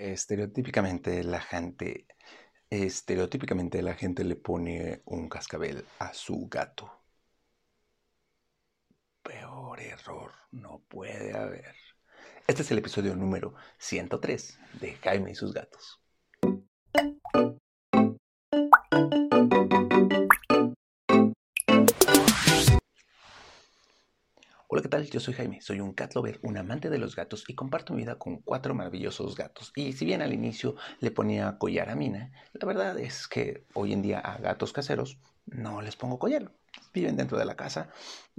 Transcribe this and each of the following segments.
Estereotípicamente la gente, estereotípicamente la gente le pone un cascabel a su gato. Peor error no puede haber. Este es el episodio número 103 de Jaime y sus gatos. Hola, ¿qué tal? Yo soy Jaime, soy un cat lover, un amante de los gatos y comparto mi vida con cuatro maravillosos gatos. Y si bien al inicio le ponía collar a Mina, la verdad es que hoy en día a gatos caseros no les pongo collar. Viven dentro de la casa.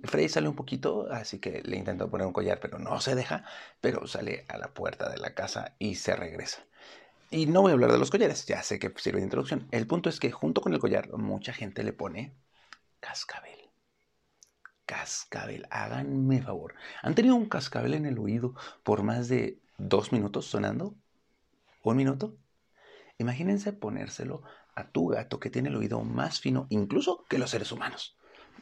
Frey sale un poquito, así que le intento poner un collar, pero no se deja, pero sale a la puerta de la casa y se regresa. Y no voy a hablar de los collares, ya sé que sirve de introducción. El punto es que junto con el collar mucha gente le pone cascabel cascabel. Háganme favor. ¿Han tenido un cascabel en el oído por más de dos minutos sonando? ¿Un minuto? Imagínense ponérselo a tu gato que tiene el oído más fino incluso que los seres humanos.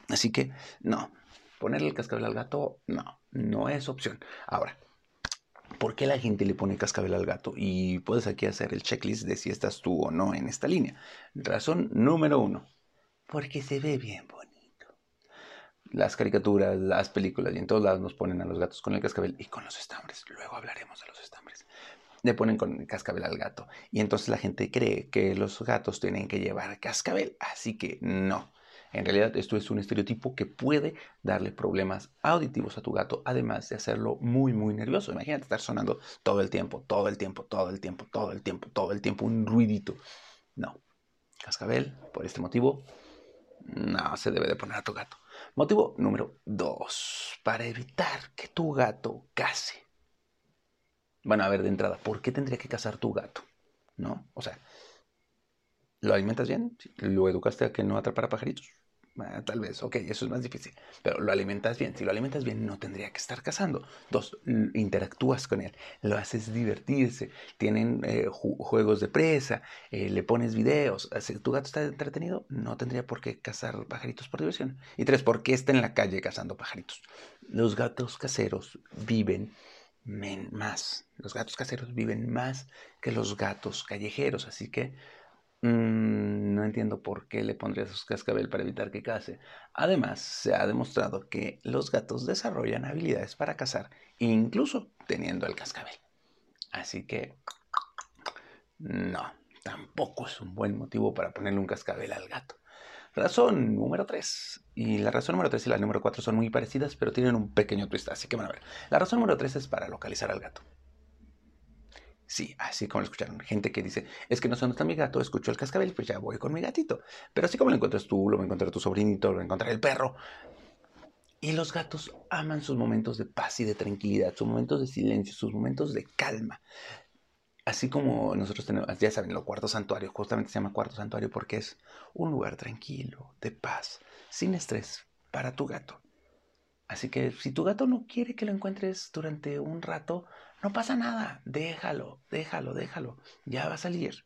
Así que no, ponerle el cascabel al gato, no, no es opción. Ahora, ¿por qué la gente le pone cascabel al gato? Y puedes aquí hacer el checklist de si estás tú o no en esta línea. Razón número uno, porque se ve bien las caricaturas, las películas y en todos lados nos ponen a los gatos con el cascabel y con los estambres. Luego hablaremos de los estambres. Le ponen con el cascabel al gato y entonces la gente cree que los gatos tienen que llevar cascabel. Así que no. En realidad esto es un estereotipo que puede darle problemas auditivos a tu gato, además de hacerlo muy, muy nervioso. Imagínate estar sonando todo el tiempo, todo el tiempo, todo el tiempo, todo el tiempo, todo el tiempo, un ruidito. No. Cascabel, por este motivo, no se debe de poner a tu gato. Motivo número dos, para evitar que tu gato case. Bueno, a ver, de entrada, ¿por qué tendría que cazar tu gato? ¿No? O sea, ¿lo alimentas bien? ¿Lo educaste a que no atrapara pajaritos? Ah, tal vez, ok, eso es más difícil. Pero lo alimentas bien. Si lo alimentas bien, no tendría que estar cazando. Dos, interactúas con él, lo haces divertirse. Tienen eh, juegos de presa, eh, le pones videos. Si tu gato está entretenido, no tendría por qué cazar pajaritos por diversión. Y tres, ¿por qué está en la calle cazando pajaritos? Los gatos caseros viven más. Los gatos caseros viven más que los gatos callejeros. Así que Mm, no entiendo por qué le pondría sus cascabel para evitar que case. Además, se ha demostrado que los gatos desarrollan habilidades para cazar, incluso teniendo el cascabel. Así que, no, tampoco es un buen motivo para ponerle un cascabel al gato. Razón número 3. Y la razón número 3 y la número 4 son muy parecidas, pero tienen un pequeño twist, así que van a ver. La razón número 3 es para localizar al gato. Sí, así como lo escucharon. Gente que dice, es que no son mi gato, escucho el cascabel, pues ya voy con mi gatito. Pero así como lo encuentras tú, lo va a encontrar tu sobrinito, lo va a encontrar el perro. Y los gatos aman sus momentos de paz y de tranquilidad, sus momentos de silencio, sus momentos de calma. Así como nosotros tenemos, ya saben, lo cuarto santuario, justamente se llama cuarto santuario porque es un lugar tranquilo, de paz, sin estrés para tu gato. Así que si tu gato no quiere que lo encuentres durante un rato, no pasa nada, déjalo, déjalo, déjalo, ya va a salir.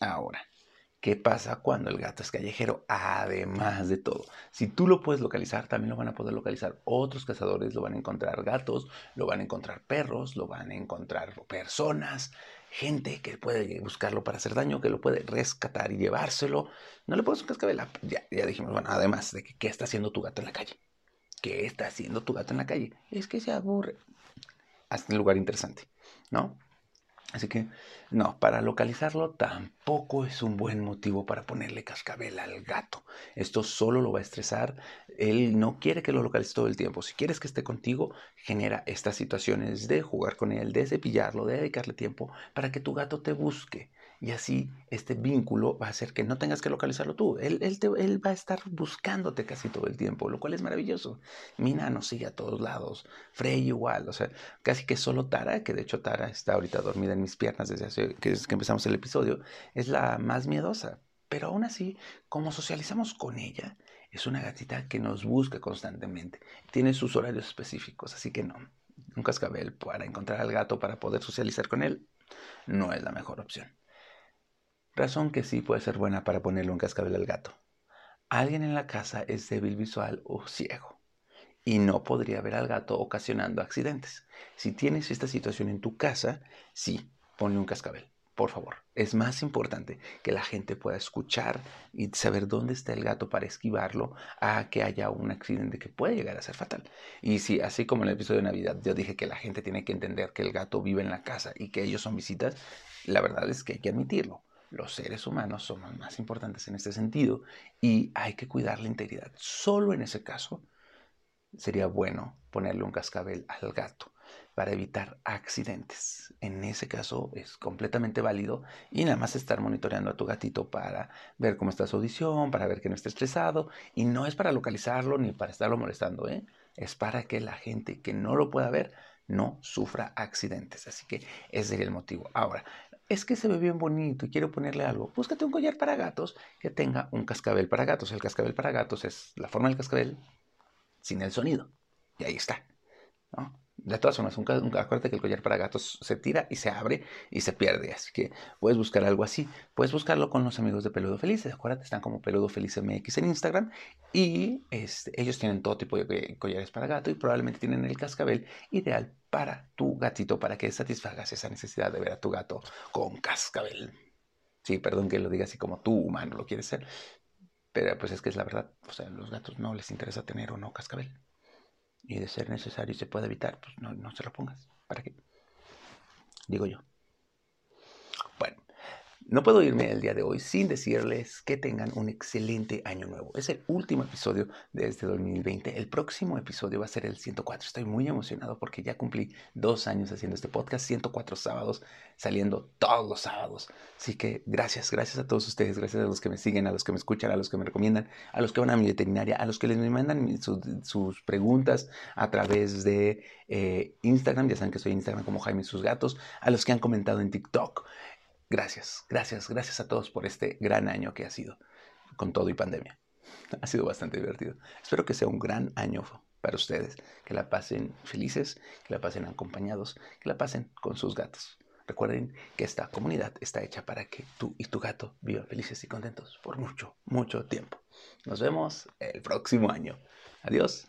Ahora, ¿qué pasa cuando el gato es callejero? Además de todo, si tú lo puedes localizar, también lo van a poder localizar otros cazadores, lo van a encontrar gatos, lo van a encontrar perros, lo van a encontrar personas, gente que puede buscarlo para hacer daño, que lo puede rescatar y llevárselo. No le puedes un cascabel. Ya, ya dijimos, bueno, además de que qué está haciendo tu gato en la calle. ¿Qué está haciendo tu gato en la calle? Es que se aburre hasta un lugar interesante, ¿no? Así que, no, para localizarlo tampoco es un buen motivo para ponerle cascabel al gato. Esto solo lo va a estresar. Él no quiere que lo localices todo el tiempo. Si quieres que esté contigo, genera estas situaciones de jugar con él, de cepillarlo, de dedicarle tiempo para que tu gato te busque. Y así este vínculo va a hacer que no tengas que localizarlo tú. Él, él, va a estar buscándote casi todo el tiempo, lo cual es maravilloso. Mina nos sigue a todos lados. Frey igual. O sea, casi que solo Tara, que de hecho Tara está ahorita dormida en mis piernas desde hace que, que empezamos el episodio, es la más miedosa. Pero aún así, como socializamos con ella, es una gatita que nos busca constantemente. Tiene sus horarios específicos, así que no. Un cascabel para encontrar al gato para poder socializar con él no es la mejor opción. Razón que sí puede ser buena para ponerle un cascabel al gato. Alguien en la casa es débil visual o ciego y no podría ver al gato ocasionando accidentes. Si tienes esta situación en tu casa, sí, ponle un cascabel por favor. Es más importante que la gente pueda escuchar y saber dónde está el gato para esquivarlo a que haya un accidente que puede llegar a ser fatal. Y si, así como en el episodio de Navidad, yo dije que la gente tiene que entender que el gato vive en la casa y que ellos son visitas, la verdad es que hay que admitirlo. Los seres humanos somos más importantes en este sentido y hay que cuidar la integridad. Solo en ese caso sería bueno ponerle un cascabel al gato para evitar accidentes. En ese caso es completamente válido y nada más estar monitoreando a tu gatito para ver cómo está su audición, para ver que no esté estresado y no es para localizarlo ni para estarlo molestando, ¿eh? es para que la gente que no lo pueda ver no sufra accidentes. Así que ese sería el motivo. Ahora, es que se ve bien bonito y quiero ponerle algo. Búscate un collar para gatos que tenga un cascabel para gatos. El cascabel para gatos es la forma del cascabel sin el sonido. Y ahí está. ¿no? De todas formas, acuérdate que el collar para gatos se tira y se abre y se pierde. Así que puedes buscar algo así. Puedes buscarlo con los amigos de Peludo Feliz. Acuérdate, están como Peludo Feliz MX en Instagram. Y este, ellos tienen todo tipo de collares para gato y probablemente tienen el cascabel ideal para tu gatito para que satisfagas esa necesidad de ver a tu gato con cascabel. Sí, perdón que lo diga así como tú, humano, lo quieres ser. Pero pues es que es la verdad. O sea, a los gatos no les interesa tener o no cascabel y de ser necesario y se puede evitar, pues no, no se lo pongas. ¿Para qué? Digo yo. No puedo irme el día de hoy sin decirles que tengan un excelente año nuevo. Es el último episodio de este 2020. El próximo episodio va a ser el 104. Estoy muy emocionado porque ya cumplí dos años haciendo este podcast, 104 sábados, saliendo todos los sábados. Así que gracias, gracias a todos ustedes, gracias a los que me siguen, a los que me escuchan, a los que me recomiendan, a los que van a mi veterinaria, a los que les mandan sus, preguntas a través de eh, Instagram. Ya saben que soy Instagram como Jaime Sus Gatos, a los que han comentado en TikTok. Gracias, gracias, gracias a todos por este gran año que ha sido, con todo y pandemia. Ha sido bastante divertido. Espero que sea un gran año para ustedes, que la pasen felices, que la pasen acompañados, que la pasen con sus gatos. Recuerden que esta comunidad está hecha para que tú y tu gato vivan felices y contentos por mucho, mucho tiempo. Nos vemos el próximo año. Adiós.